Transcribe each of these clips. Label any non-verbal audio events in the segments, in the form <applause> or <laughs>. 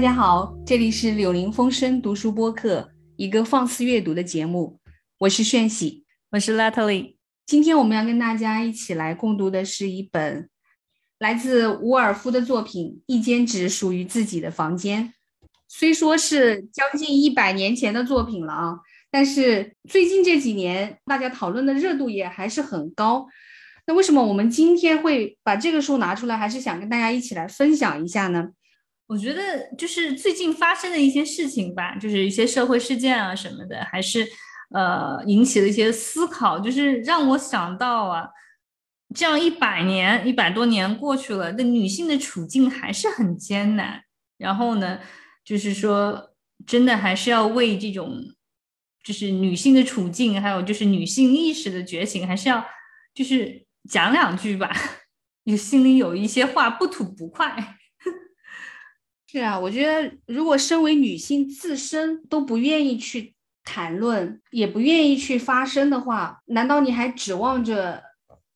家好，这里是柳林风声读书播客，一个放肆阅读的节目。我是炫喜，我是 Natalie。今天我们要跟大家一起来共读的是一本来自伍尔夫的作品《一间只属于自己的房间》。虽说是将近一百年前的作品了啊，但是最近这几年大家讨论的热度也还是很高。那为什么我们今天会把这个书拿出来，还是想跟大家一起来分享一下呢？我觉得就是最近发生的一些事情吧，就是一些社会事件啊什么的，还是呃引起了一些思考，就是让我想到啊，这样一百年一百多年过去了，那女性的处境还是很艰难。然后呢，就是说真的还是要为这种就是女性的处境，还有就是女性意识的觉醒，还是要就是讲两句吧，<laughs> 就心里有一些话不吐不快。是啊，我觉得如果身为女性自身都不愿意去谈论，也不愿意去发声的话，难道你还指望着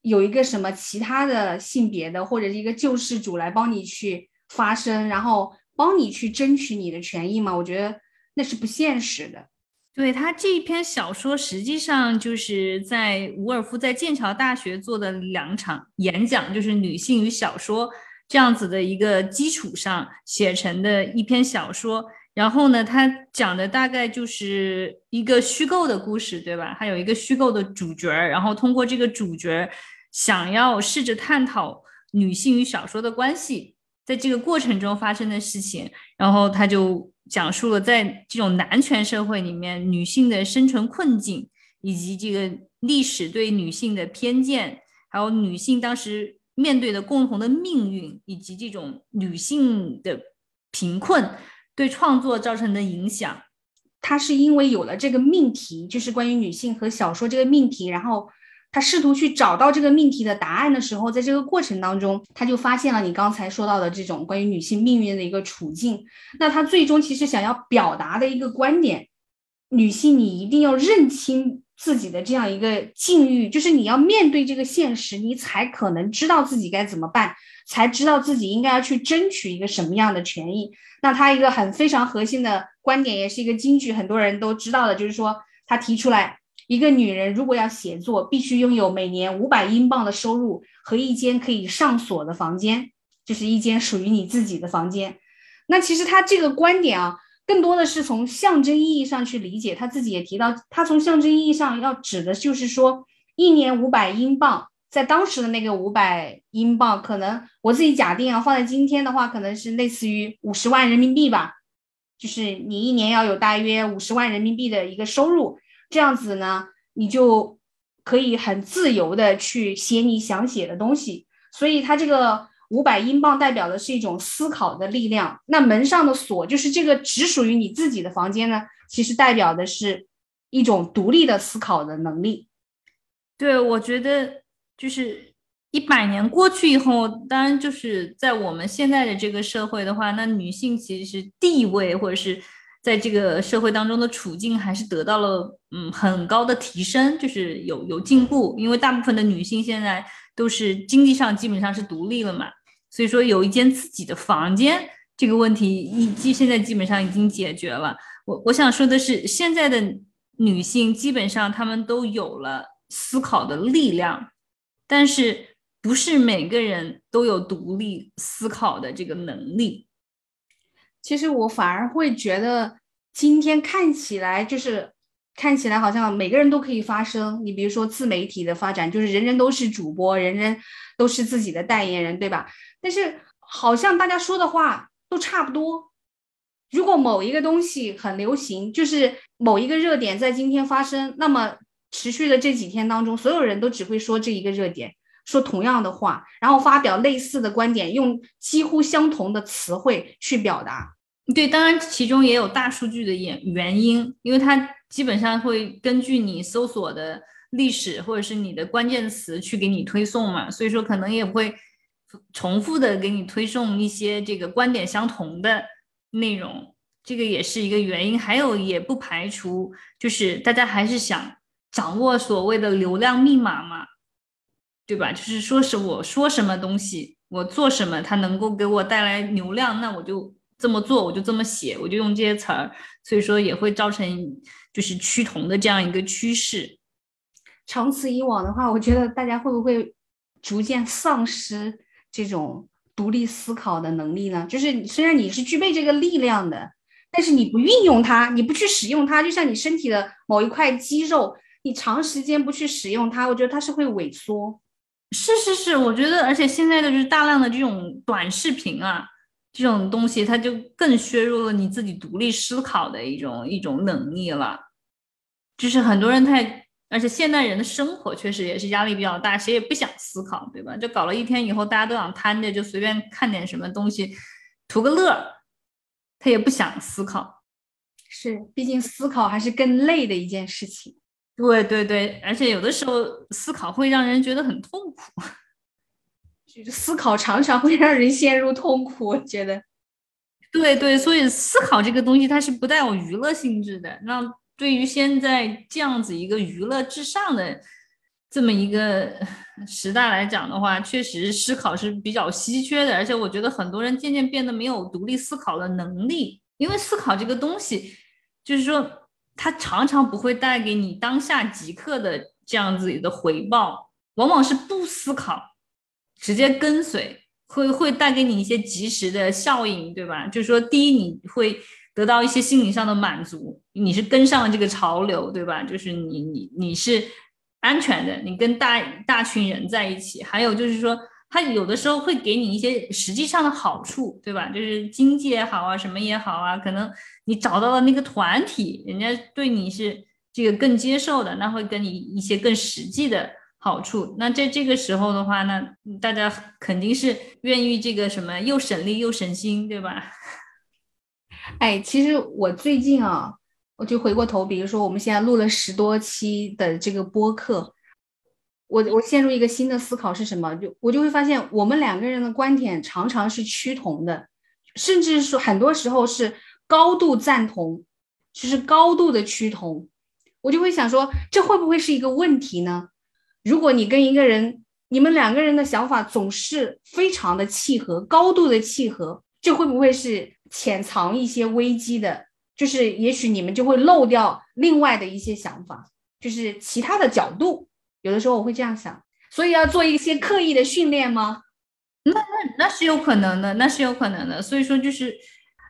有一个什么其他的性别的或者是一个救世主来帮你去发声，然后帮你去争取你的权益吗？我觉得那是不现实的。对他这一篇小说，实际上就是在伍尔夫在剑桥大学做的两场演讲，就是女性与小说。这样子的一个基础上写成的一篇小说，然后呢，它讲的大概就是一个虚构的故事，对吧？还有一个虚构的主角，然后通过这个主角想要试着探讨女性与小说的关系，在这个过程中发生的事情，然后他就讲述了在这种男权社会里面女性的生存困境，以及这个历史对女性的偏见，还有女性当时。面对的共同的命运，以及这种女性的贫困对创作造成的影响，他是因为有了这个命题，就是关于女性和小说这个命题，然后他试图去找到这个命题的答案的时候，在这个过程当中，他就发现了你刚才说到的这种关于女性命运的一个处境。那他最终其实想要表达的一个观点，女性你一定要认清。自己的这样一个境遇，就是你要面对这个现实，你才可能知道自己该怎么办，才知道自己应该要去争取一个什么样的权益。那他一个很非常核心的观点，也是一个金句，很多人都知道的，就是说他提出来，一个女人如果要写作，必须拥有每年五百英镑的收入和一间可以上锁的房间，就是一间属于你自己的房间。那其实他这个观点啊。更多的是从象征意义上去理解，他自己也提到，他从象征意义上要指的就是说，一年五百英镑，在当时的那个五百英镑，可能我自己假定啊，放在今天的话，可能是类似于五十万人民币吧，就是你一年要有大约五十万人民币的一个收入，这样子呢，你就可以很自由的去写你想写的东西，所以他这个。五百英镑代表的是一种思考的力量，那门上的锁就是这个只属于你自己的房间呢，其实代表的是一种独立的思考的能力。对，我觉得就是一百年过去以后，当然就是在我们现在的这个社会的话，那女性其实地位或者是在这个社会当中的处境还是得到了嗯很高的提升，就是有有进步，因为大部分的女性现在都是经济上基本上是独立了嘛。所以说，有一间自己的房间这个问题，已基现在基本上已经解决了。我我想说的是，现在的女性基本上她们都有了思考的力量，但是不是每个人都有独立思考的这个能力。其实我反而会觉得，今天看起来就是看起来好像每个人都可以发声。你比如说自媒体的发展，就是人人都是主播，人人都是自己的代言人，对吧？但是好像大家说的话都差不多。如果某一个东西很流行，就是某一个热点在今天发生，那么持续的这几天当中，所有人都只会说这一个热点，说同样的话，然后发表类似的观点，用几乎相同的词汇去表达。对，当然其中也有大数据的原原因，因为它基本上会根据你搜索的历史或者是你的关键词去给你推送嘛，所以说可能也会。重复的给你推送一些这个观点相同的内容，这个也是一个原因。还有也不排除，就是大家还是想掌握所谓的流量密码嘛，对吧？就是说是我说什么东西，我做什么，它能够给我带来流量，那我就这么做，我就这么写，我就用这些词儿，所以说也会造成就是趋同的这样一个趋势。长此以往的话，我觉得大家会不会逐渐丧失这种独立思考的能力呢？就是虽然你是具备这个力量的，但是你不运用它，你不去使用它，就像你身体的某一块肌肉，你长时间不去使用它，我觉得它是会萎缩。是是是，我觉得，而且现在的就是大量的这种短视频啊，这种东西，它就更削弱了你自己独立思考的一种一种能力了。就是很多人太，而且现代人的生活确实也是压力比较大，谁也不想思考，对吧？就搞了一天以后，大家都想瘫着，就随便看点什么东西，图个乐，他也不想思考。是，毕竟思考还是更累的一件事情。对对对，而且有的时候思考会让人觉得很痛苦，就是思考常常会让人陷入痛苦。我觉得，对对，所以思考这个东西它是不带有娱乐性质的。那对于现在这样子一个娱乐至上的这么一个时代来讲的话，确实思考是比较稀缺的。而且我觉得很多人渐渐变得没有独立思考的能力，因为思考这个东西，就是说。它常常不会带给你当下即刻的这样子的回报，往往是不思考，直接跟随，会会带给你一些及时的效应，对吧？就是说，第一，你会得到一些心理上的满足，你是跟上了这个潮流，对吧？就是你你你是安全的，你跟大大群人在一起，还有就是说。它有的时候会给你一些实际上的好处，对吧？就是经济也好啊，什么也好啊，可能你找到了那个团体，人家对你是这个更接受的，那会给你一些更实际的好处。那在这个时候的话，那大家肯定是愿意这个什么又省力又省心，对吧？<laughs> 哎，其实我最近啊，我就回过头，比如说我们现在录了十多期的这个播客。我我陷入一个新的思考是什么？就我就会发现，我们两个人的观点常常是趋同的，甚至说很多时候是高度赞同，就是高度的趋同。我就会想说，这会不会是一个问题呢？如果你跟一个人，你们两个人的想法总是非常的契合，高度的契合，这会不会是潜藏一些危机的？就是也许你们就会漏掉另外的一些想法，就是其他的角度。有的时候我会这样想，所以要做一些刻意的训练吗？那那那是有可能的，那是有可能的。所以说就是，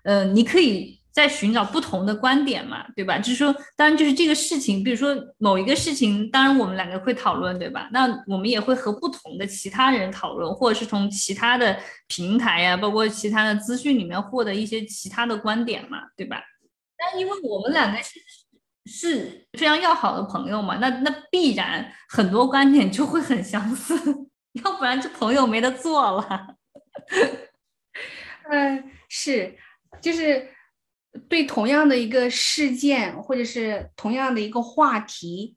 呃，你可以在寻找不同的观点嘛，对吧？就是说，当然就是这个事情，比如说某一个事情，当然我们两个会讨论，对吧？那我们也会和不同的其他人讨论，或者是从其他的平台呀，包括其他的资讯里面获得一些其他的观点嘛，对吧？但因为我们两个是。是非常要好的朋友嘛？那那必然很多观点就会很相似，<laughs> 要不然这朋友没得做了。嗯，<laughs> 是，就是对同样的一个事件或者是同样的一个话题，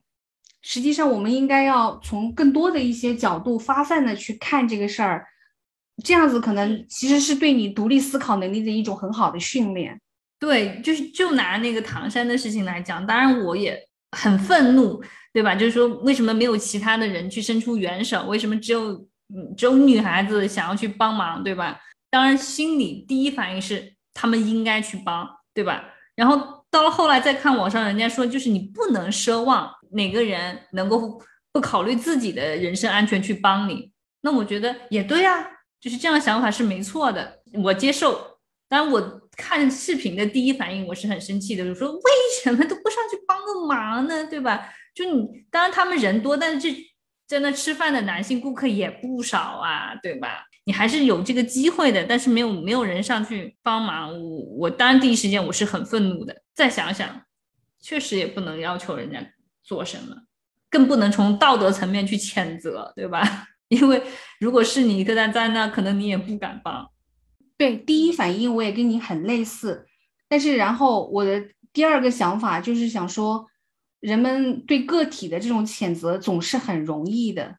实际上我们应该要从更多的一些角度发散的去看这个事儿，这样子可能其实是对你独立思考能力的一种很好的训练。对，就是就拿那个唐山的事情来讲，当然我也很愤怒，对吧？就是说，为什么没有其他的人去伸出援手？为什么只有只有女孩子想要去帮忙，对吧？当然，心里第一反应是他们应该去帮，对吧？然后到了后来再看网上人家说，就是你不能奢望哪个人能够不考虑自己的人身安全去帮你。那我觉得也对啊，就是这样想法是没错的，我接受。当然我。看视频的第一反应，我是很生气的，就说为什么都不上去帮个忙呢？对吧？就你，当然他们人多，但是这在那吃饭的男性顾客也不少啊，对吧？你还是有这个机会的，但是没有没有人上去帮忙，我我当然第一时间我是很愤怒的。再想想，确实也不能要求人家做什么，更不能从道德层面去谴责，对吧？<laughs> 因为如果是你一个人在那，可能你也不敢帮。对，第一反应我也跟你很类似，但是然后我的第二个想法就是想说，人们对个体的这种谴责总是很容易的，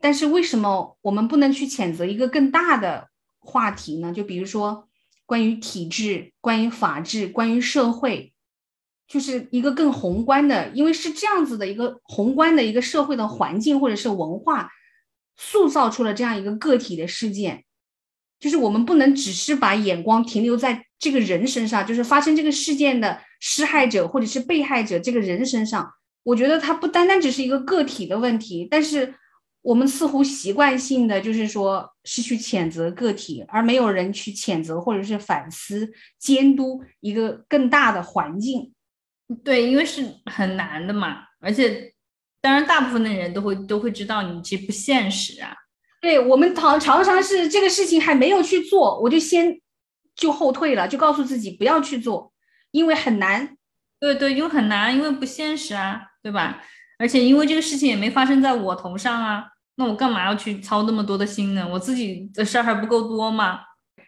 但是为什么我们不能去谴责一个更大的话题呢？就比如说关于体制、关于法治、关于社会，就是一个更宏观的，因为是这样子的一个宏观的一个社会的环境或者是文化，塑造出了这样一个个体的事件。就是我们不能只是把眼光停留在这个人身上，就是发生这个事件的施害者或者是被害者这个人身上。我觉得它不单单只是一个个体的问题，但是我们似乎习惯性的就是说是去谴责个体，而没有人去谴责或者是反思、监督一个更大的环境。对，因为是很难的嘛，而且当然大部分的人都会都会知道你其实不现实啊。对我们常常常是这个事情还没有去做，我就先就后退了，就告诉自己不要去做，因为很难。对对，因为很难，因为不现实啊，对吧？而且因为这个事情也没发生在我头上啊，那我干嘛要去操那么多的心呢？我自己的事儿还不够多吗？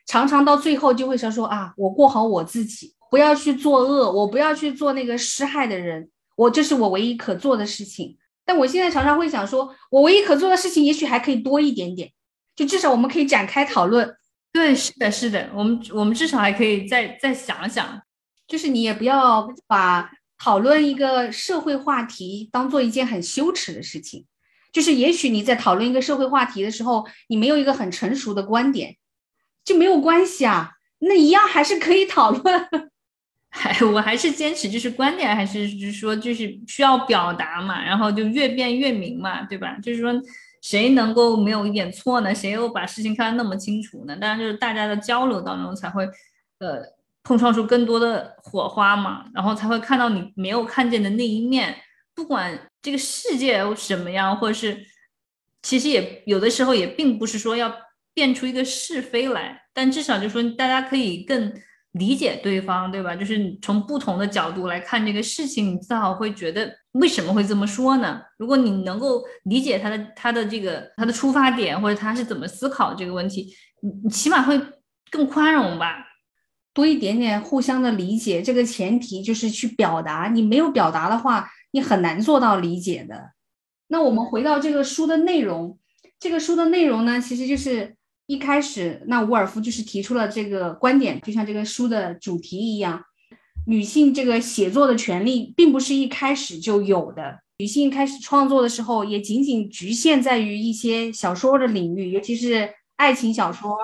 常常到最后就会想说啊，我过好我自己，不要去作恶，我不要去做那个施害的人，我这是我唯一可做的事情。但我现在常常会想说，我唯一可做的事情，也许还可以多一点点，就至少我们可以展开讨论。对，是的，是的，我们我们至少还可以再再想想，就是你也不要把讨论一个社会话题当做一件很羞耻的事情。就是也许你在讨论一个社会话题的时候，你没有一个很成熟的观点，就没有关系啊，那一样还是可以讨论。<laughs> 还我还是坚持，就是观点还是就是说，就是需要表达嘛，然后就越辩越明嘛，对吧？就是说，谁能够没有一点错呢？谁又把事情看得那么清楚呢？当然，就是大家的交流当中才会，呃，碰撞出更多的火花嘛，然后才会看到你没有看见的那一面。不管这个世界什么样，或者是，其实也有的时候也并不是说要辩出一个是非来，但至少就说大家可以更。理解对方，对吧？就是从不同的角度来看这个事情，你至少会觉得为什么会这么说呢？如果你能够理解他的他的这个他的出发点，或者他是怎么思考这个问题，你你起码会更宽容吧，多一点点互相的理解。这个前提就是去表达，你没有表达的话，你很难做到理解的。那我们回到这个书的内容，这个书的内容呢，其实就是。一开始，那伍尔夫就是提出了这个观点，就像这个书的主题一样，女性这个写作的权利并不是一开始就有的。女性开始创作的时候，也仅仅局限在于一些小说的领域，尤其是爱情小说。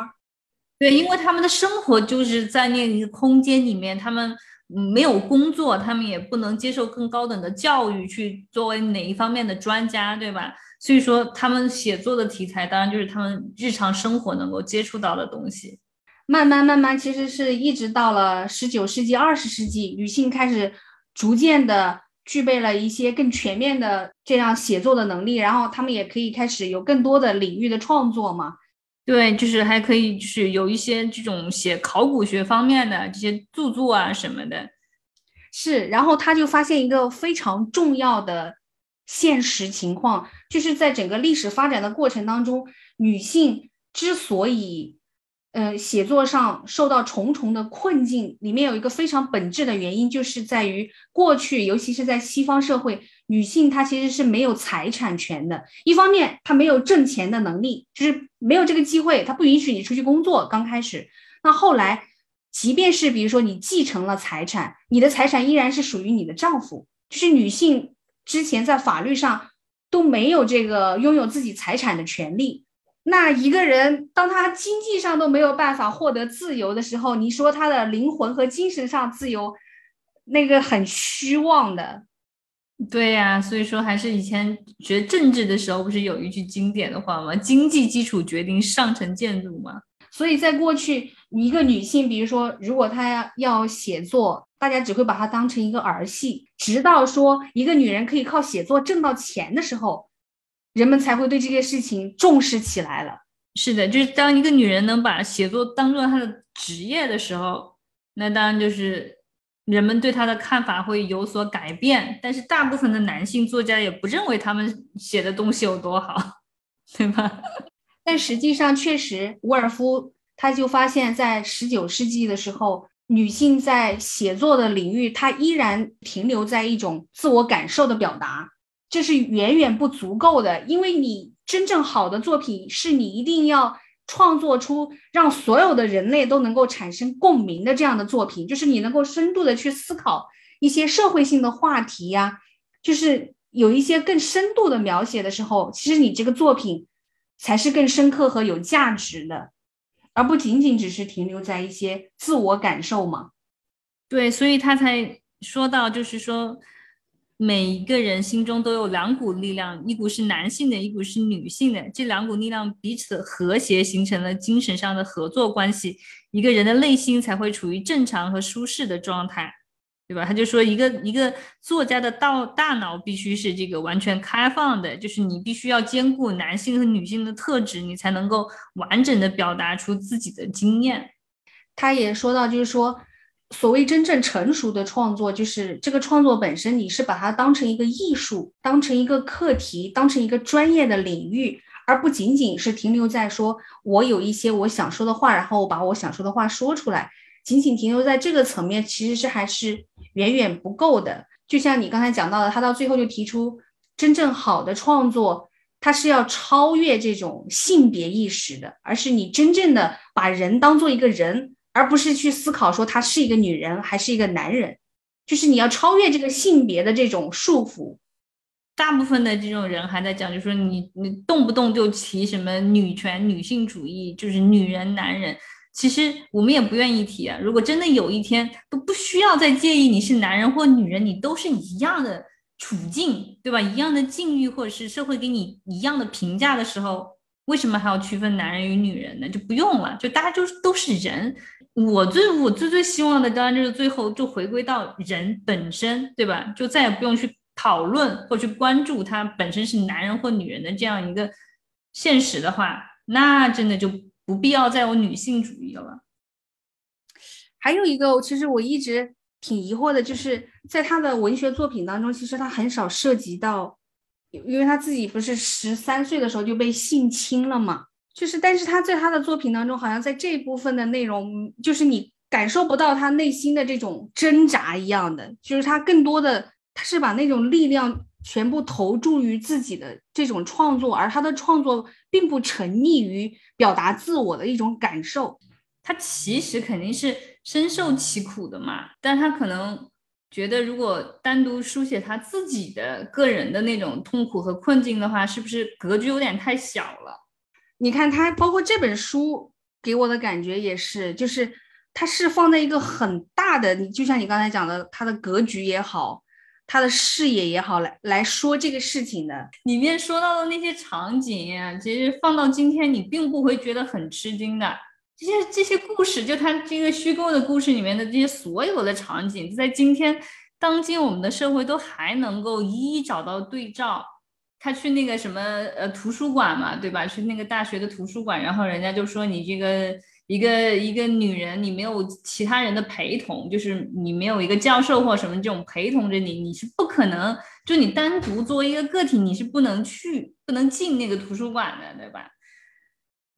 对，因为他们的生活就是在那一个空间里面，他们没有工作，他们也不能接受更高等的教育，去作为哪一方面的专家，对吧？所以说，他们写作的题材当然就是他们日常生活能够接触到的东西。慢慢慢慢，其实是一直到了十九世纪、二十世纪，女性开始逐渐的具备了一些更全面的这样写作的能力，然后他们也可以开始有更多的领域的创作嘛。对，就是还可以，就是有一些这种写考古学方面的这些著作啊什么的。是，然后他就发现一个非常重要的。现实情况就是在整个历史发展的过程当中，女性之所以，呃，写作上受到重重的困境，里面有一个非常本质的原因，就是在于过去，尤其是在西方社会，女性她其实是没有财产权的。一方面，她没有挣钱的能力，就是没有这个机会，她不允许你出去工作。刚开始，那后来，即便是比如说你继承了财产，你的财产依然是属于你的丈夫，就是女性。之前在法律上都没有这个拥有自己财产的权利。那一个人当他经济上都没有办法获得自由的时候，你说他的灵魂和精神上自由，那个很虚妄的。对呀，所以说还是以前学政治的时候，不是有一句经典的话吗？经济基础决定上层建筑吗？所以在过去，一个女性，比如说，如果她要写作。大家只会把它当成一个儿戏，直到说一个女人可以靠写作挣到钱的时候，人们才会对这件事情重视起来了。是的，就是当一个女人能把写作当做她的职业的时候，那当然就是人们对他的看法会有所改变。但是大部分的男性作家也不认为他们写的东西有多好，对吧？<laughs> 但实际上，确实，伍尔夫他就发现，在十九世纪的时候。女性在写作的领域，她依然停留在一种自我感受的表达，这是远远不足够的。因为你真正好的作品，是你一定要创作出让所有的人类都能够产生共鸣的这样的作品，就是你能够深度的去思考一些社会性的话题呀，就是有一些更深度的描写的时候，其实你这个作品才是更深刻和有价值的。而不仅仅只是停留在一些自我感受嘛。对，所以他才说到，就是说每一个人心中都有两股力量，一股是男性的，一股是女性的，这两股力量彼此和谐，形成了精神上的合作关系，一个人的内心才会处于正常和舒适的状态。对吧？他就说，一个一个作家的道大脑必须是这个完全开放的，就是你必须要兼顾男性和女性的特质，你才能够完整的表达出自己的经验。他也说到，就是说，所谓真正成熟的创作，就是这个创作本身，你是把它当成一个艺术，当成一个课题，当成一个专业的领域，而不仅仅是停留在说我有一些我想说的话，然后我把我想说的话说出来。仅仅停留在这个层面，其实是还是远远不够的。就像你刚才讲到的，他到最后就提出，真正好的创作，它是要超越这种性别意识的，而是你真正的把人当做一个人，而不是去思考说他是一个女人还是一个男人，就是你要超越这个性别的这种束缚。大部分的这种人还在讲，就说你你动不动就提什么女权、女性主义，就是女人、男人。其实我们也不愿意提啊。如果真的有一天都不需要再介意你是男人或女人，你都是一样的处境，对吧？一样的境遇，或者是社会给你一样的评价的时候，为什么还要区分男人与女人呢？就不用了，就大家就都是人。我最我最最希望的，当然就是最后就回归到人本身，对吧？就再也不用去讨论或去关注他本身是男人或女人的这样一个现实的话，那真的就。不必要再有女性主义了。还有一个，其实我一直挺疑惑的，就是在他的文学作品当中，其实他很少涉及到，因为他自己不是十三岁的时候就被性侵了嘛，就是，但是他在他的作品当中，好像在这部分的内容，就是你感受不到他内心的这种挣扎一样的，就是他更多的，他是把那种力量。全部投注于自己的这种创作，而他的创作并不沉溺于表达自我的一种感受，他其实肯定是深受其苦的嘛。但他可能觉得，如果单独书写他自己的个人的那种痛苦和困境的话，是不是格局有点太小了？你看他，包括这本书给我的感觉也是，就是他是放在一个很大的，你就像你刚才讲的，他的格局也好。他的视野也好，来来说这个事情的里面说到的那些场景，其实放到今天你并不会觉得很吃惊的。这些这些故事，就他这个虚构的故事里面的这些所有的场景，在今天当今我们的社会都还能够一一找到对照。他去那个什么呃图书馆嘛，对吧？去那个大学的图书馆，然后人家就说你这个。一个一个女人，你没有其他人的陪同，就是你没有一个教授或什么这种陪同着你，你是不可能，就你单独作为一个个体，你是不能去、不能进那个图书馆的，对吧？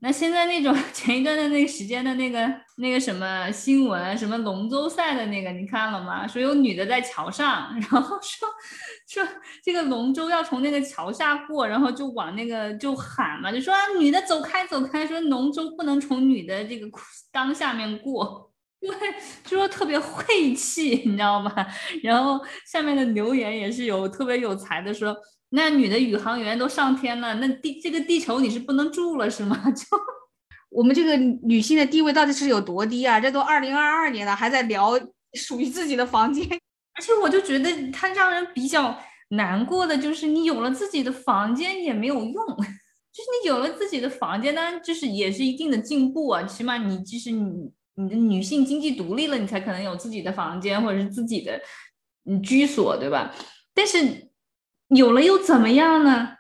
那现在那种 <laughs> 前一段的那个时间的那个那个什么新闻，什么龙舟赛的那个，你看了吗？说有女的在桥上，<laughs> 然后说。说这个龙舟要从那个桥下过，然后就往那个就喊嘛，就说啊女的走开走开，说龙舟不能从女的这个裆下面过，<laughs> 对就说特别晦气，你知道吗？然后下面的留言也是有特别有才的，说那女的宇航员都上天了，那地这个地球你是不能住了是吗？<laughs> 就我们这个女性的地位到底是有多低啊？这都二零二二年了，还在聊属于自己的房间。<laughs> 而且我就觉得它让人比较难过的就是，你有了自己的房间也没有用，<laughs> 就是你有了自己的房间，当然就是也是一定的进步啊，起码你就是你你的女性经济独立了，你才可能有自己的房间或者是自己的嗯居所，对吧？但是有了又怎么样呢？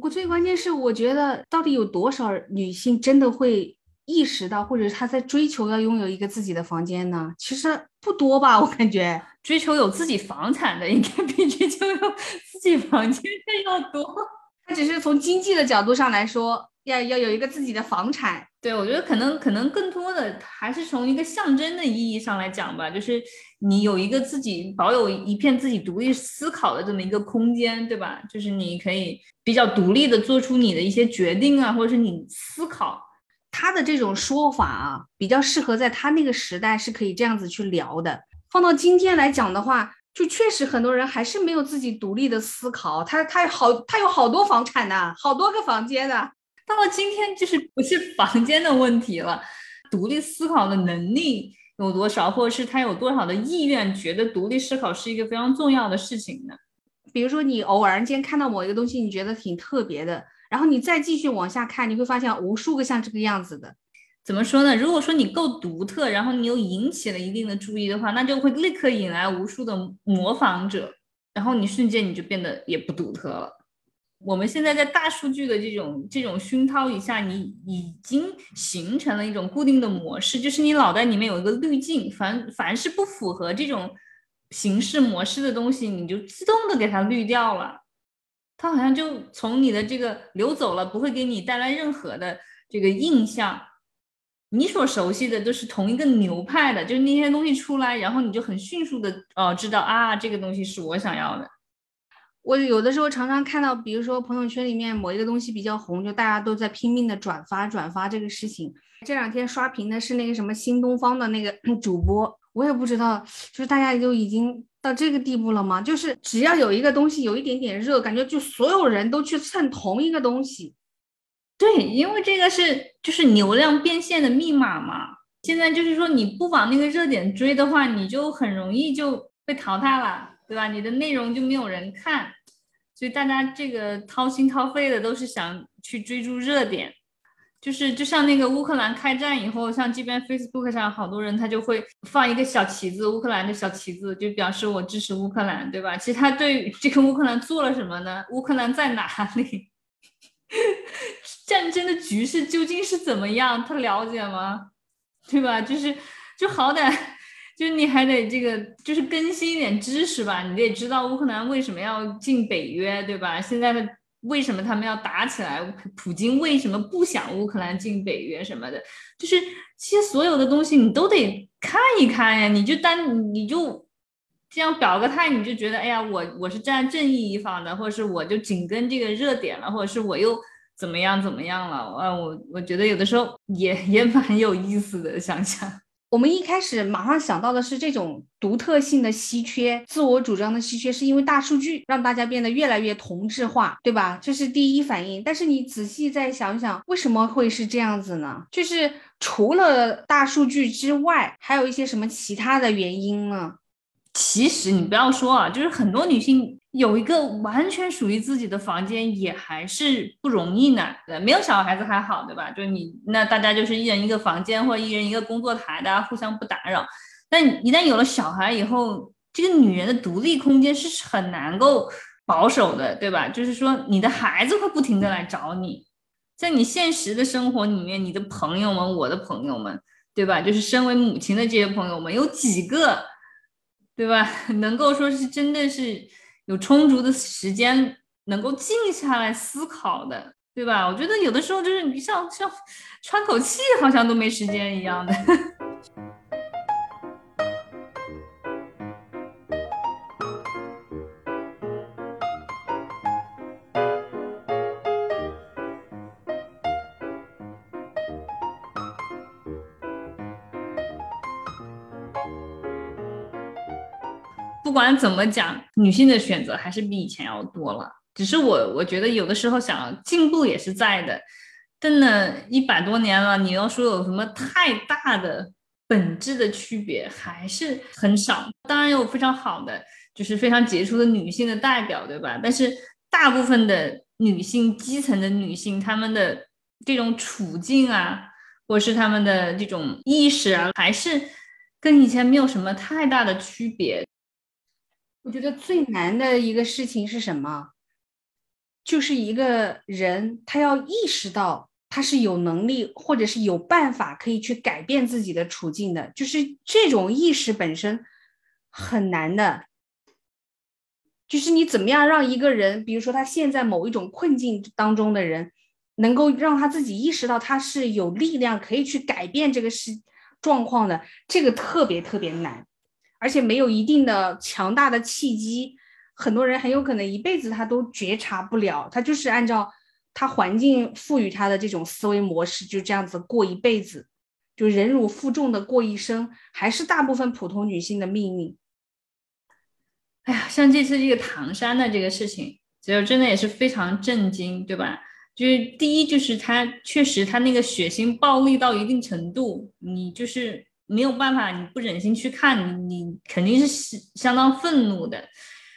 我最关键是我觉得到底有多少女性真的会。意识到，或者她在追求要拥有一个自己的房间呢？其实不多吧，我感觉追求有自己房产的应该比追求有自己房间的要多。他只是从经济的角度上来说，要要有一个自己的房产。对，我觉得可能可能更多的还是从一个象征的意义上来讲吧，就是你有一个自己保有一片自己独立思考的这么一个空间，对吧？就是你可以比较独立的做出你的一些决定啊，或者是你思考。他的这种说法啊，比较适合在他那个时代是可以这样子去聊的。放到今天来讲的话，就确实很多人还是没有自己独立的思考。他他好，他有好多房产呢，好多个房间呢，到了今天，就是不是房间的问题了，独立思考的能力有多少，或者是他有多少的意愿，觉得独立思考是一个非常重要的事情呢？比如说，你偶然间看到某一个东西，你觉得挺特别的，然后你再继续往下看，你会发现无数个像这个样子的。怎么说呢？如果说你够独特，然后你又引起了一定的注意的话，那就会立刻引来无数的模仿者，然后你瞬间你就变得也不独特了。我们现在在大数据的这种这种熏陶一下，你已经形成了一种固定的模式，就是你脑袋里面有一个滤镜，凡凡是不符合这种形式模式的东西，你就自动的给它滤掉了，它好像就从你的这个流走了，不会给你带来任何的这个印象。你所熟悉的都是同一个流派的，就是那些东西出来，然后你就很迅速的哦知道啊，这个东西是我想要的。我有的时候常常看到，比如说朋友圈里面某一个东西比较红，就大家都在拼命的转发转发这个事情。这两天刷屏的是那个什么新东方的那个 <clears throat> 主播，我也不知道，就是大家就已经到这个地步了吗？就是只要有一个东西有一点点热，感觉就所有人都去蹭同一个东西。对，因为这个是就是流量变现的密码嘛。现在就是说你不往那个热点追的话，你就很容易就被淘汰了，对吧？你的内容就没有人看。所以大家这个掏心掏肺的都是想去追逐热点，就是就像那个乌克兰开战以后，像这边 Facebook 上好多人他就会放一个小旗子，乌克兰的小旗子，就表示我支持乌克兰，对吧？其实他对这个乌克兰做了什么呢？乌克兰在哪里？<laughs> 战争的局势究竟是怎么样？他了解吗？对吧？就是就好歹。就是你还得这个，就是更新一点知识吧。你得知道乌克兰为什么要进北约，对吧？现在的为什么他们要打起来？普京为什么不想乌克兰进北约什么的？就是其实所有的东西你都得看一看呀。你就单你就这样表个态，你就觉得哎呀，我我是站正义一方的，或者是我就紧跟这个热点了，或者是我又怎么样怎么样了？啊，我我觉得有的时候也也蛮有意思的，想想。我们一开始马上想到的是这种独特性的稀缺、自我主张的稀缺，是因为大数据让大家变得越来越同质化，对吧？这是第一反应。但是你仔细再想想，为什么会是这样子呢？就是除了大数据之外，还有一些什么其他的原因呢？其实你不要说啊，就是很多女性有一个完全属于自己的房间，也还是不容易呢。对，没有小孩子还好，对吧？就你那大家就是一人一个房间，或者一人一个工作台，大家互相不打扰。但一旦有了小孩以后，这个女人的独立空间是很难够保守的，对吧？就是说，你的孩子会不停的来找你，在你现实的生活里面，你的朋友们，我的朋友们，对吧？就是身为母亲的这些朋友们，有几个？对吧？<laughs> 能够说是真的是有充足的时间，能够静下来思考的，对吧？我觉得有的时候就是你像像喘口气，好像都没时间一样的。不管怎么讲，女性的选择还是比以前要多了。只是我我觉得有的时候想进步也是在的，但呢，一百多年了，你要说有什么太大的本质的区别，还是很少。当然有非常好的，就是非常杰出的女性的代表，对吧？但是大部分的女性，基层的女性，她们的这种处境啊，或是她们的这种意识啊，还是跟以前没有什么太大的区别。我觉得最难的一个事情是什么？就是一个人他要意识到他是有能力或者是有办法可以去改变自己的处境的，就是这种意识本身很难的。就是你怎么样让一个人，比如说他现在某一种困境当中的人，能够让他自己意识到他是有力量可以去改变这个事状况的，这个特别特别难。而且没有一定的强大的契机，很多人很有可能一辈子他都觉察不了，他就是按照他环境赋予他的这种思维模式，就这样子过一辈子，就忍辱负重的过一生，还是大部分普通女性的命运。哎呀，像这次这个唐山的这个事情，其实真的也是非常震惊，对吧？就是第一，就是他确实他那个血腥暴力到一定程度，你就是没有办法，你不忍心去看，你你肯定是相当愤怒的。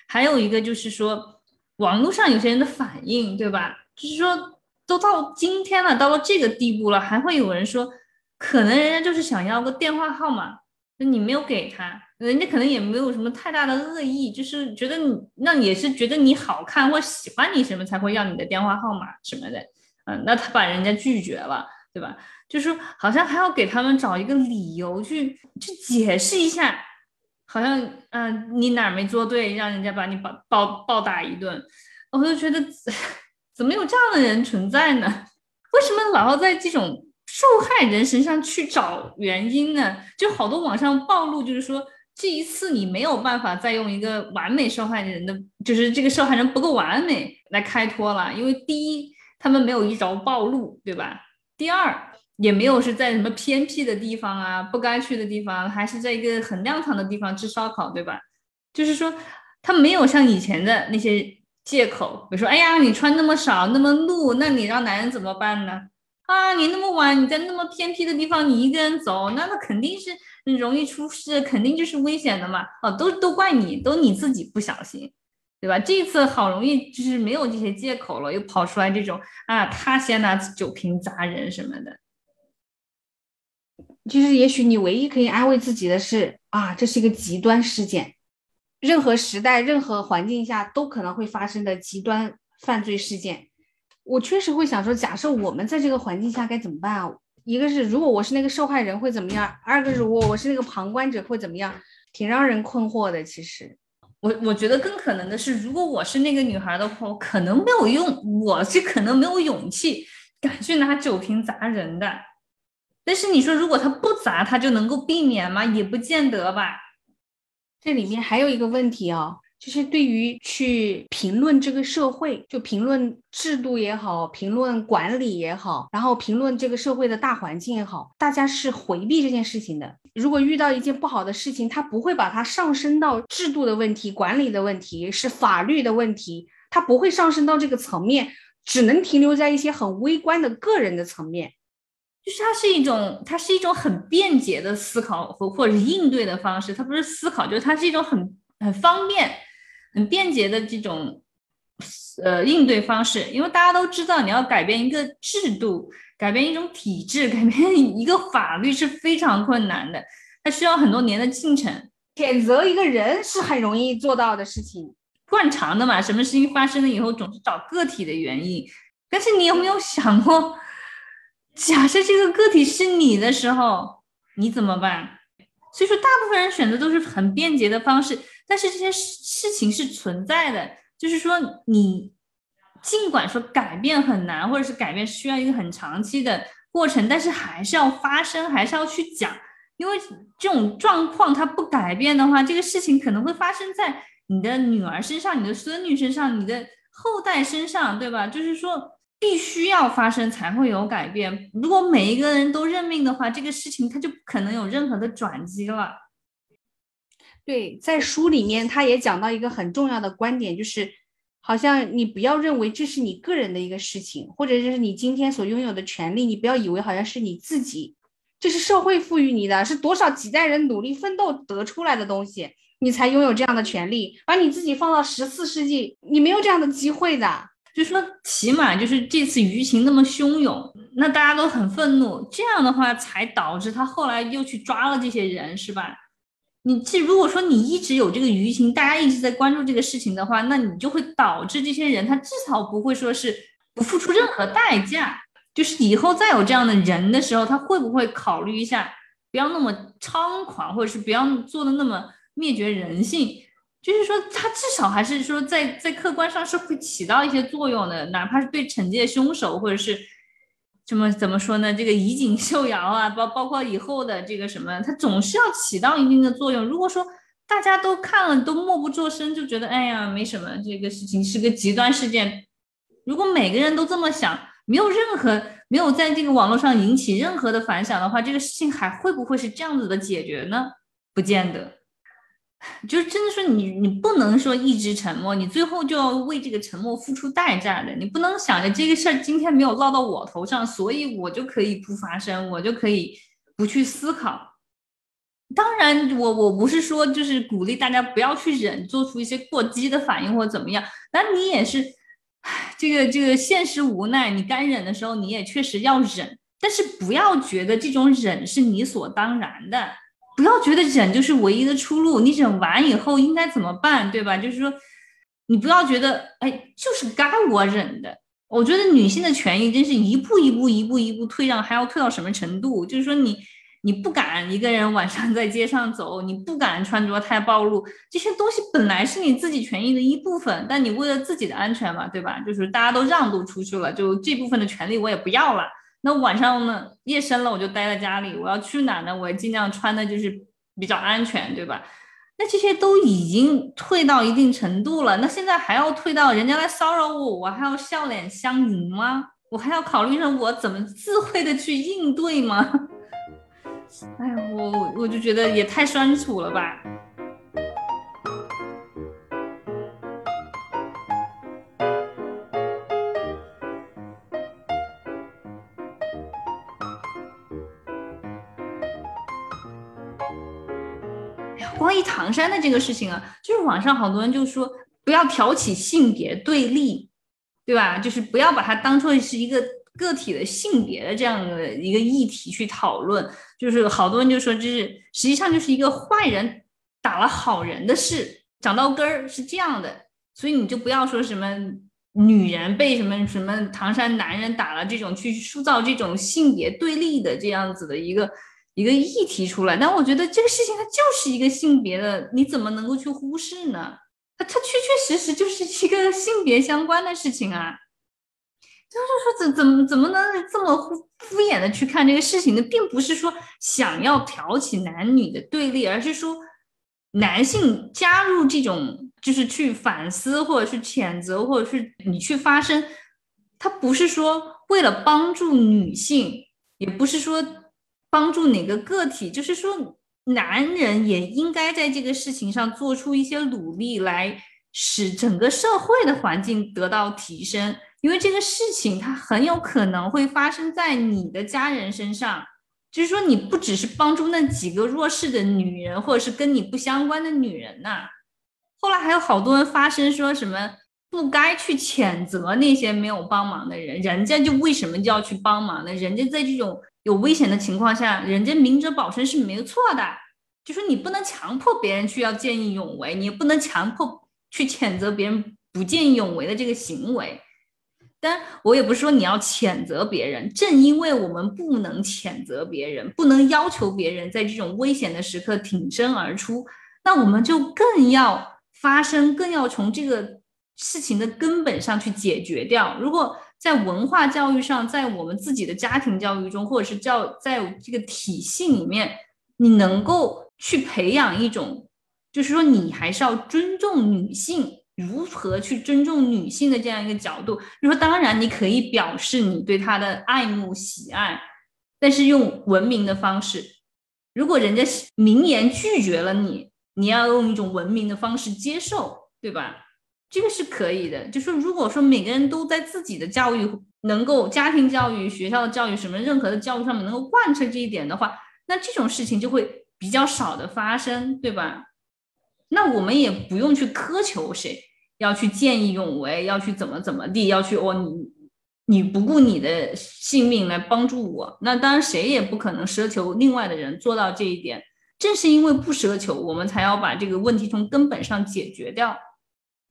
还有一个就是说，网络上有些人的反应，对吧？就是说，都到今天了，到了这个地步了，还会有人说，可能人家就是想要个电话号码，那你没有给他。人家可能也没有什么太大的恶意，就是觉得你那也是觉得你好看或喜欢你什么才会要你的电话号码什么的，嗯，那他把人家拒绝了，对吧？就是好像还要给他们找一个理由去去解释一下，好像嗯你哪没做对，让人家把你暴暴暴打一顿，我就觉得 <laughs> 怎么有这样的人存在呢？<laughs> 为什么老要在这种受害人身上去找原因呢？就好多网上暴露，就是说。这一次你没有办法再用一个完美受害人的，就是这个受害人不够完美来开脱了，因为第一他们没有一着暴露，对吧？第二也没有是在什么偏僻的地方啊，不该去的地方，还是在一个很亮堂的地方吃烧烤，对吧？就是说他没有像以前的那些借口，比如说哎呀你穿那么少那么露，那你让男人怎么办呢？啊你那么晚你在那么偏僻的地方你一个人走，那他肯定是。容易出事，肯定就是危险的嘛！哦，都都怪你，都你自己不小心，对吧？这次好容易就是没有这些借口了，又跑出来这种啊，他先拿酒瓶砸人什么的。其实，也许你唯一可以安慰自己的是啊，这是一个极端事件，任何时代、任何环境下都可能会发生的极端犯罪事件。我确实会想说，假设我们在这个环境下该怎么办啊？一个是如果我是那个受害人会怎么样？二个是如果我是那个旁观者会怎么样？挺让人困惑的。其实，我我觉得更可能的是，如果我是那个女孩的话，我可能没有用，我是可能没有勇气敢去拿酒瓶砸人的。但是你说，如果他不砸，他就能够避免吗？也不见得吧。这里面还有一个问题啊。就是对于去评论这个社会，就评论制度也好，评论管理也好，然后评论这个社会的大环境也好，大家是回避这件事情的。如果遇到一件不好的事情，他不会把它上升到制度的问题、管理的问题、是法律的问题，他不会上升到这个层面，只能停留在一些很微观的个人的层面。就是它是一种，它是一种很便捷的思考和或者是应对的方式，它不是思考，就是它是一种很很方便。很便捷的这种呃应对方式，因为大家都知道，你要改变一个制度、改变一种体制、改变一个法律是非常困难的，它需要很多年的进程。谴责一个人是很容易做到的事情，惯常的嘛。什么事情发生了以后，总是找个体的原因。但是你有没有想过，假设这个个体是你的时候，你怎么办？所以说，大部分人选择都是很便捷的方式。但是这些事事情是存在的，就是说你尽管说改变很难，或者是改变需要一个很长期的过程，但是还是要发生，还是要去讲，因为这种状况它不改变的话，这个事情可能会发生在你的女儿身上、你的孙女身上、你的后代身上，对吧？就是说必须要发生才会有改变。如果每一个人都认命的话，这个事情它就不可能有任何的转机了。对，在书里面他也讲到一个很重要的观点，就是好像你不要认为这是你个人的一个事情，或者就是你今天所拥有的权利，你不要以为好像是你自己，这是社会赋予你的，是多少几代人努力奋斗得出来的东西，你才拥有这样的权利。把你自己放到十四世纪，你没有这样的机会的。就说起码就是这次舆情那么汹涌，那大家都很愤怒，这样的话才导致他后来又去抓了这些人，是吧？你这如果说你一直有这个舆情，大家一直在关注这个事情的话，那你就会导致这些人他至少不会说是不付出任何代价。就是以后再有这样的人的时候，他会不会考虑一下，不要那么猖狂，或者是不要做的那么灭绝人性？就是说，他至少还是说在在客观上是会起到一些作用的，哪怕是对惩戒凶手，或者是。什么怎么说呢？这个以儆效尤啊，包包括以后的这个什么，它总是要起到一定的作用。如果说大家都看了都默不作声，就觉得哎呀没什么，这个事情是个极端事件。如果每个人都这么想，没有任何没有在这个网络上引起任何的反响的话，这个事情还会不会是这样子的解决呢？不见得。就是真的说你你不能说一直沉默，你最后就要为这个沉默付出代价的。你不能想着这个事儿今天没有落到我头上，所以我就可以不发声，我就可以不去思考。当然，我我不是说就是鼓励大家不要去忍，做出一些过激的反应或怎么样。那你也是，这个这个现实无奈，你该忍的时候你也确实要忍，但是不要觉得这种忍是理所当然的。不要觉得忍就是唯一的出路，你忍完以后应该怎么办，对吧？就是说，你不要觉得，哎，就是该我忍的。我觉得女性的权益真是一步一步、一步一步退让，还要退到什么程度？就是说，你你不敢一个人晚上在街上走，你不敢穿着太暴露，这些东西本来是你自己权益的一部分，但你为了自己的安全嘛，对吧？就是大家都让渡出去了，就这部分的权利我也不要了。那晚上呢？夜深了，我就待在家里。我要去哪呢？我也尽量穿的就是比较安全，对吧？那这些都已经退到一定程度了，那现在还要退到人家来骚扰我，我还要笑脸相迎吗？我还要考虑着我怎么智慧的去应对吗？<laughs> 哎呀，我我就觉得也太酸楚了吧。唐山的这个事情啊，就是网上好多人就说不要挑起性别对立，对吧？就是不要把它当做是一个个体的性别的这样的一个议题去讨论。就是好多人就说这是实际上就是一个坏人打了好人的事，长到根儿是这样的。所以你就不要说什么女人被什么什么唐山男人打了这种去塑造这种性别对立的这样子的一个。一个议题出来，但我觉得这个事情它就是一个性别的，你怎么能够去忽视呢？它它确确实实就是一个性别相关的事情啊！就是说怎怎么怎么能这么敷敷衍的去看这个事情呢？并不是说想要挑起男女的对立，而是说男性加入这种就是去反思或者是谴责或者是你去发声，他不是说为了帮助女性，也不是说。帮助哪个个体，就是说，男人也应该在这个事情上做出一些努力，来使整个社会的环境得到提升。因为这个事情，它很有可能会发生在你的家人身上。就是说，你不只是帮助那几个弱势的女人，或者是跟你不相关的女人呐。后来还有好多人发声，说什么不该去谴责那些没有帮忙的人，人家就为什么就要去帮忙呢？人家在这种。有危险的情况下，人家明哲保身是没错的。就说你不能强迫别人去要见义勇为，你也不能强迫去谴责别人不见义勇为的这个行为。但我也不是说你要谴责别人，正因为我们不能谴责别人，不能要求别人在这种危险的时刻挺身而出，那我们就更要发声，更要从这个事情的根本上去解决掉。如果在文化教育上，在我们自己的家庭教育中，或者是教在这个体系里面，你能够去培养一种，就是说你还是要尊重女性，如何去尊重女性的这样一个角度。就说当然你可以表示你对她的爱慕喜爱，但是用文明的方式。如果人家明言拒绝了你，你要用一种文明的方式接受，对吧？这个是可以的，就说如果说每个人都在自己的教育能够家庭教育、学校的教育什么任何的教育上面能够贯彻这一点的话，那这种事情就会比较少的发生，对吧？那我们也不用去苛求谁要去见义勇为，要去怎么怎么地，要去哦你你不顾你的性命来帮助我，那当然谁也不可能奢求另外的人做到这一点。正是因为不奢求，我们才要把这个问题从根本上解决掉。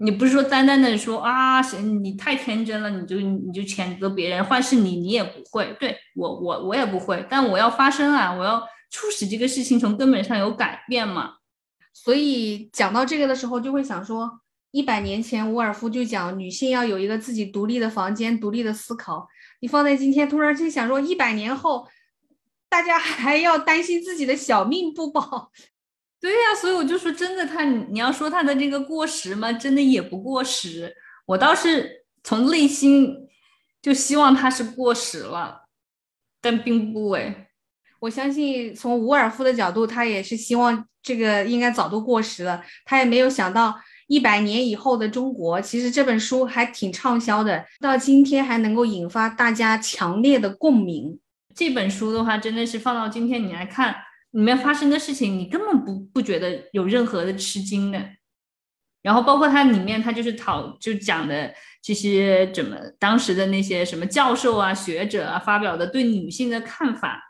你不是说单单的说啊，谁你太天真了，你就你就谴责别人，换是你你也不会，对我我我也不会，但我要发声啊，我要促使这个事情从根本上有改变嘛。所以讲到这个的时候，就会想说，一百年前伍尔夫就讲女性要有一个自己独立的房间，独立的思考。你放在今天，突然间想说，一百年后，大家还要担心自己的小命不保。对呀，所以我就说，真的，他你要说他的这个过时吗？真的也不过时。我倒是从内心就希望他是过时了，但并不哎。我相信从伍尔夫的角度，他也是希望这个应该早都过时了。他也没有想到一百年以后的中国，其实这本书还挺畅销的，到今天还能够引发大家强烈的共鸣。这本书的话，真的是放到今天你来看，里面发生的事情，你根本不不觉得有任何的吃惊的。然后包括它里面，它就是讨就讲的这些怎么当时的那些什么教授啊、学者啊发表的对女性的看法。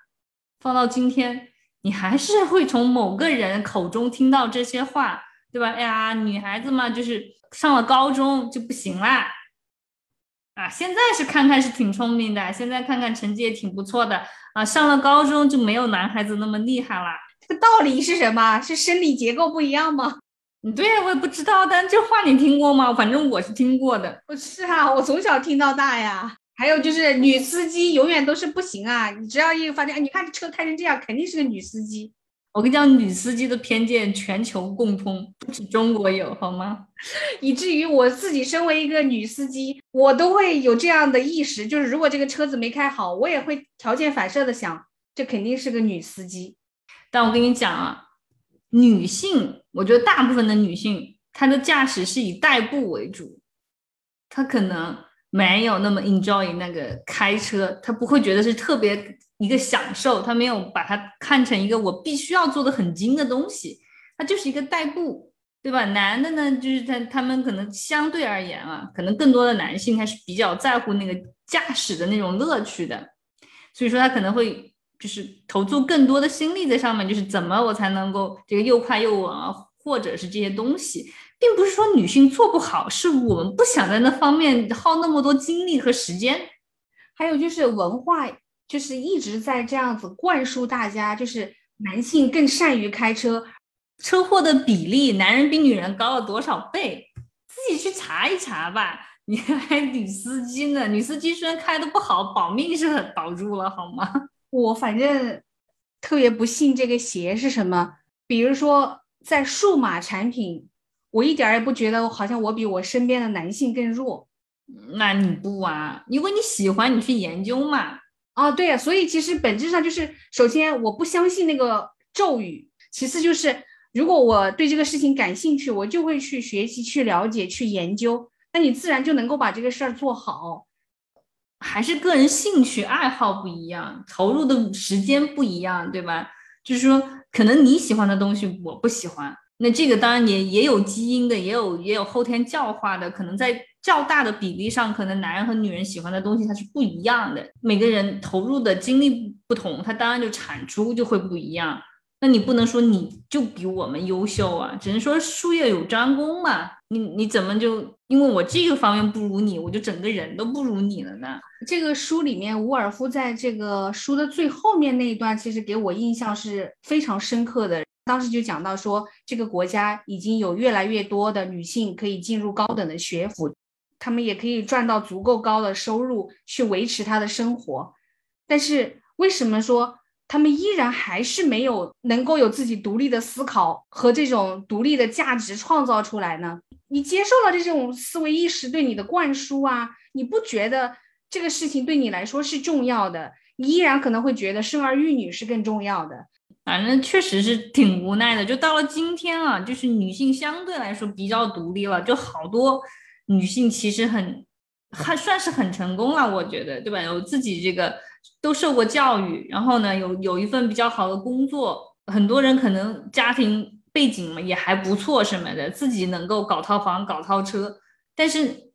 放到今天，你还是会从某个人口中听到这些话，对吧？哎呀，女孩子嘛，就是上了高中就不行啦。啊，现在是看看是挺聪明的，现在看看成绩也挺不错的啊。上了高中就没有男孩子那么厉害了。这个道理是什么？是生理结构不一样吗？你，<laughs> 对呀，我也不知道，但这话你听过吗？反正我是听过的。不是啊，我从小听到大呀。还有就是女司机永远都是不行啊！你只要一发现，你看这车开成这样，肯定是个女司机。我跟你讲，女司机的偏见全球共通，不止中国有，好吗？以至于我自己身为一个女司机，我都会有这样的意识，就是如果这个车子没开好，我也会条件反射的想，这肯定是个女司机。但我跟你讲啊，女性，我觉得大部分的女性，她的驾驶是以代步为主，她可能。没有那么 enjoy 那个开车，她不会觉得是特别一个享受，他没有把它看成一个我必须要做的很精的东西，它就是一个代步，对吧？男的呢，就是他他们可能相对而言啊，可能更多的男性还是比较在乎那个驾驶的那种乐趣的，所以说他可能会就是投注更多的心力在上面，就是怎么我才能够这个又快又稳啊，或者是这些东西。并不是说女性做不好，是我们不想在那方面耗那么多精力和时间。还有就是文化，就是一直在这样子灌输大家，就是男性更善于开车，车祸的比例，男人比女人高了多少倍？自己去查一查吧。你还女司机呢？女司机虽然开的不好，保命是很保住了，好吗？<laughs> 我反正特别不信这个邪是什么，比如说在数码产品。我一点也不觉得，好像我比我身边的男性更弱。那你不啊？因为你喜欢，你去研究嘛。啊，对呀。所以其实本质上就是，首先我不相信那个咒语，其次就是如果我对这个事情感兴趣，我就会去学习、去了解、去研究。那你自然就能够把这个事儿做好。还是个人兴趣爱好不一样，投入的时间不一样，对吧？就是说，可能你喜欢的东西，我不喜欢。那这个当然也也有基因的，也有也有后天教化的，可能在较大的比例上，可能男人和女人喜欢的东西它是不一样的。每个人投入的精力不同，他当然就产出就会不一样。那你不能说你就比我们优秀啊，只能说术业有专攻嘛。你你怎么就因为我这个方面不如你，我就整个人都不如你了呢？这个书里面，伍尔夫在这个书的最后面那一段，其实给我印象是非常深刻的。当时就讲到说，这个国家已经有越来越多的女性可以进入高等的学府，他们也可以赚到足够高的收入去维持他的生活。但是为什么说他们依然还是没有能够有自己独立的思考和这种独立的价值创造出来呢？你接受了这种思维意识对你的灌输啊，你不觉得这个事情对你来说是重要的？你依然可能会觉得生儿育女是更重要的。反正确实是挺无奈的，就到了今天啊，就是女性相对来说比较独立了，就好多女性其实很还算是很成功了，我觉得，对吧？有自己这个都受过教育，然后呢，有有一份比较好的工作，很多人可能家庭背景嘛也还不错什么的，自己能够搞套房、搞套车，但是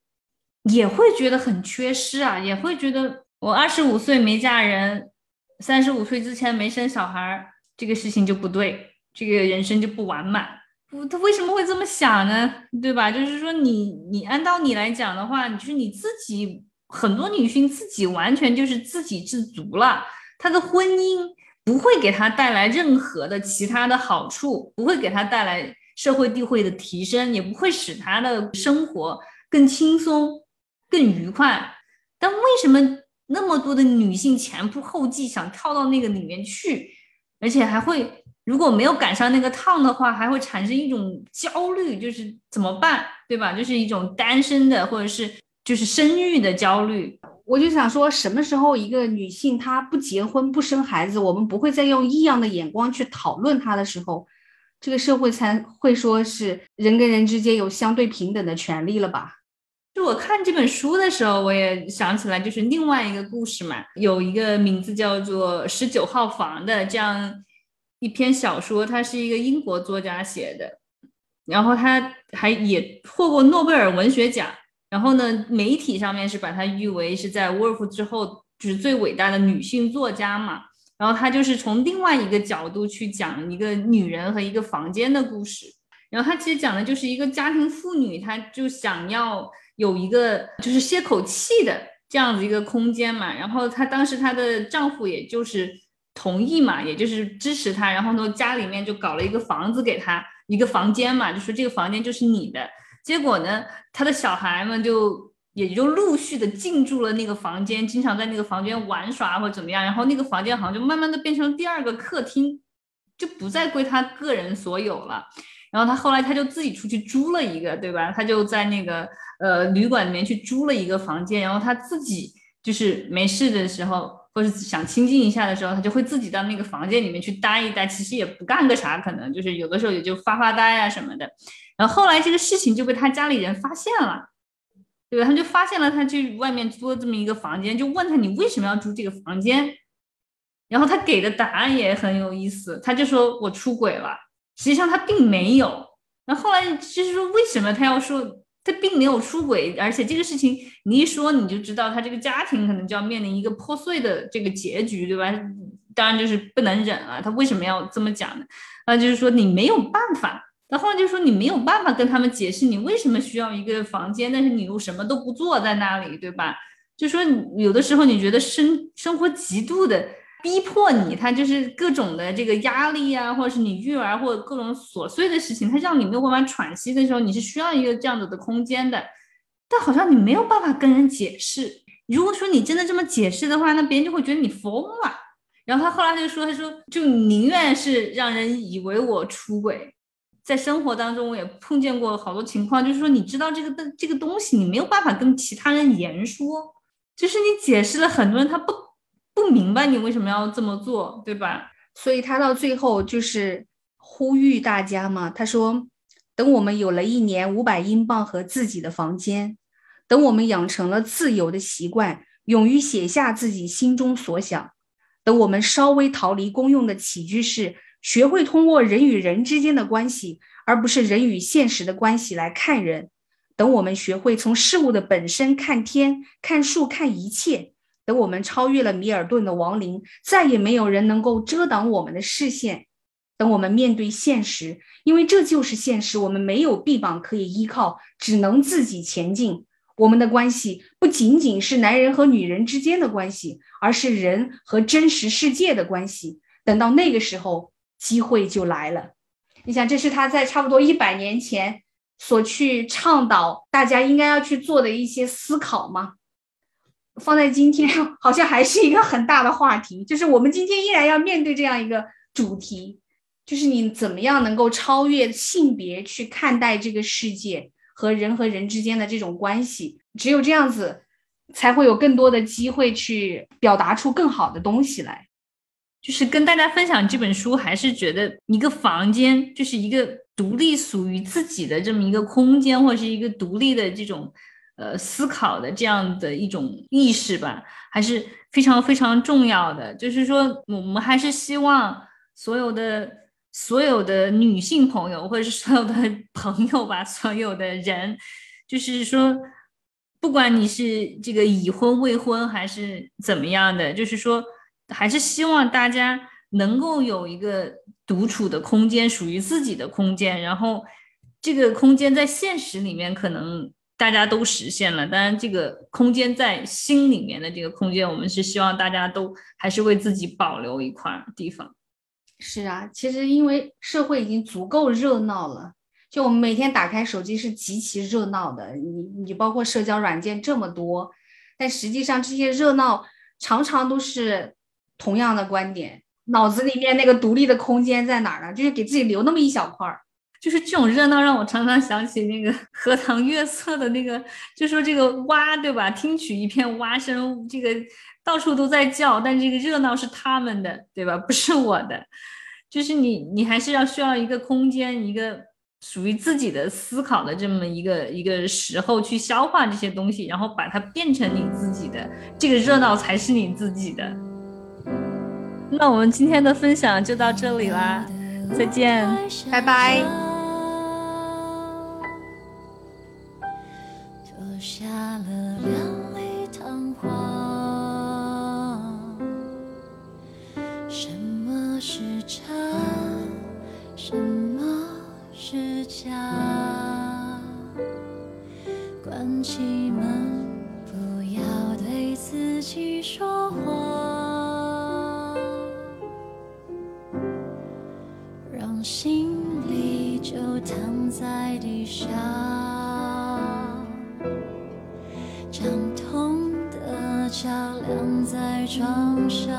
也会觉得很缺失啊，也会觉得我二十五岁没嫁人，三十五岁之前没生小孩。这个事情就不对，这个人生就不完满。不，他为什么会这么想呢？对吧？就是说，你你按道理来讲的话，就是你自己很多女性自己完全就是自给自足了，她的婚姻不会给她带来任何的其他的好处，不会给她带来社会地位的提升，也不会使她的生活更轻松、更愉快。但为什么那么多的女性前仆后继想跳到那个里面去？而且还会，如果没有赶上那个趟的话，还会产生一种焦虑，就是怎么办，对吧？就是一种单身的或者是就是生育的焦虑。我就想说，什么时候一个女性她不结婚不生孩子，我们不会再用异样的眼光去讨论她的时候，这个社会才会说是人跟人之间有相对平等的权利了吧？就我看这本书的时候，我也想起来，就是另外一个故事嘛，有一个名字叫做《十九号房》的这样一篇小说，它是一个英国作家写的，然后他还也获过诺贝尔文学奖。然后呢，媒体上面是把它誉为是在沃尔夫之后就是最伟大的女性作家嘛。然后他就是从另外一个角度去讲一个女人和一个房间的故事。然后他其实讲的就是一个家庭妇女，她就想要有一个就是歇口气的这样子一个空间嘛。然后她当时她的丈夫也就是同意嘛，也就是支持他。然后呢，家里面就搞了一个房子给他，一个房间嘛，就说这个房间就是你的。结果呢，他的小孩们就也就陆续的进驻了那个房间，经常在那个房间玩耍或怎么样，然后那个房间好像就慢慢的变成第二个客厅，就不再归他个人所有了。然后他后来他就自己出去租了一个，对吧？他就在那个呃旅馆里面去租了一个房间，然后他自己就是没事的时候，或者想清静一下的时候，他就会自己到那个房间里面去待一待，其实也不干个啥，可能就是有的时候也就发发呆啊什么的。然后后来这个事情就被他家里人发现了，对吧？他就发现了他去外面租了这么一个房间，就问他你为什么要租这个房间？然后他给的答案也很有意思，他就说我出轨了。实际上他并没有。然后后来就是说为什么他要说他并没有出轨？而且这个事情你一说你就知道他这个家庭可能就要面临一个破碎的这个结局，对吧？当然就是不能忍了。他为什么要这么讲呢？那就是说你没有办法。那后来就说你没有办法跟他们解释你为什么需要一个房间，但是你又什么都不做在那里，对吧？就说有的时候你觉得生生活极度的逼迫你，他就是各种的这个压力啊，或者是你育儿或者各种琐碎的事情，他让你没有办法喘息的时候，你是需要一个这样子的空间的。但好像你没有办法跟人解释。如果说你真的这么解释的话，那别人就会觉得你疯了。然后他后来就说，他说就宁愿是让人以为我出轨。在生活当中，我也碰见过好多情况，就是说，你知道这个的这个东西，你没有办法跟其他人言说，就是你解释了，很多人他不不明白你为什么要这么做，对吧？所以他到最后就是呼吁大家嘛，他说，等我们有了一年五百英镑和自己的房间，等我们养成了自由的习惯，勇于写下自己心中所想，等我们稍微逃离公用的起居室。学会通过人与人之间的关系，而不是人与现实的关系来看人。等我们学会从事物的本身看天、看树、看一切。等我们超越了米尔顿的亡灵，再也没有人能够遮挡我们的视线。等我们面对现实，因为这就是现实，我们没有臂膀可以依靠，只能自己前进。我们的关系不仅仅是男人和女人之间的关系，而是人和真实世界的关系。等到那个时候。机会就来了，你想，这是他在差不多一百年前所去倡导大家应该要去做的一些思考吗？放在今天，<laughs> 好像还是一个很大的话题。就是我们今天依然要面对这样一个主题，就是你怎么样能够超越性别去看待这个世界和人和人之间的这种关系？只有这样子，才会有更多的机会去表达出更好的东西来。就是跟大家分享这本书，还是觉得一个房间就是一个独立属于自己的这么一个空间，或者是一个独立的这种呃思考的这样的一种意识吧，还是非常非常重要的。就是说，我们还是希望所有的所有的女性朋友，或者是所有的 <laughs> 朋友吧，所有的人，就是说，不管你是这个已婚未婚还是怎么样的，就是说。还是希望大家能够有一个独处的空间，属于自己的空间。然后，这个空间在现实里面可能大家都实现了，当然，这个空间在心里面的这个空间，我们是希望大家都还是为自己保留一块地方。是啊，其实因为社会已经足够热闹了，就我们每天打开手机是极其热闹的，你你包括社交软件这么多，但实际上这些热闹常常都是。同样的观点，脑子里面那个独立的空间在哪儿呢？就是给自己留那么一小块儿，就是这种热闹让我常常想起那个 <laughs> 荷塘月色的那个，就说这个蛙对吧？听取一片蛙声，这个到处都在叫，但这个热闹是他们的对吧？不是我的。就是你，你还是要需要一个空间，一个属于自己的思考的这么一个一个时候去消化这些东西，然后把它变成你自己的，这个热闹才是你自己的。那我们今天的分享就到这里啦，再见，拜拜。气门，不要对自己说谎，让行李就躺在地上，将痛的脚晾在床上，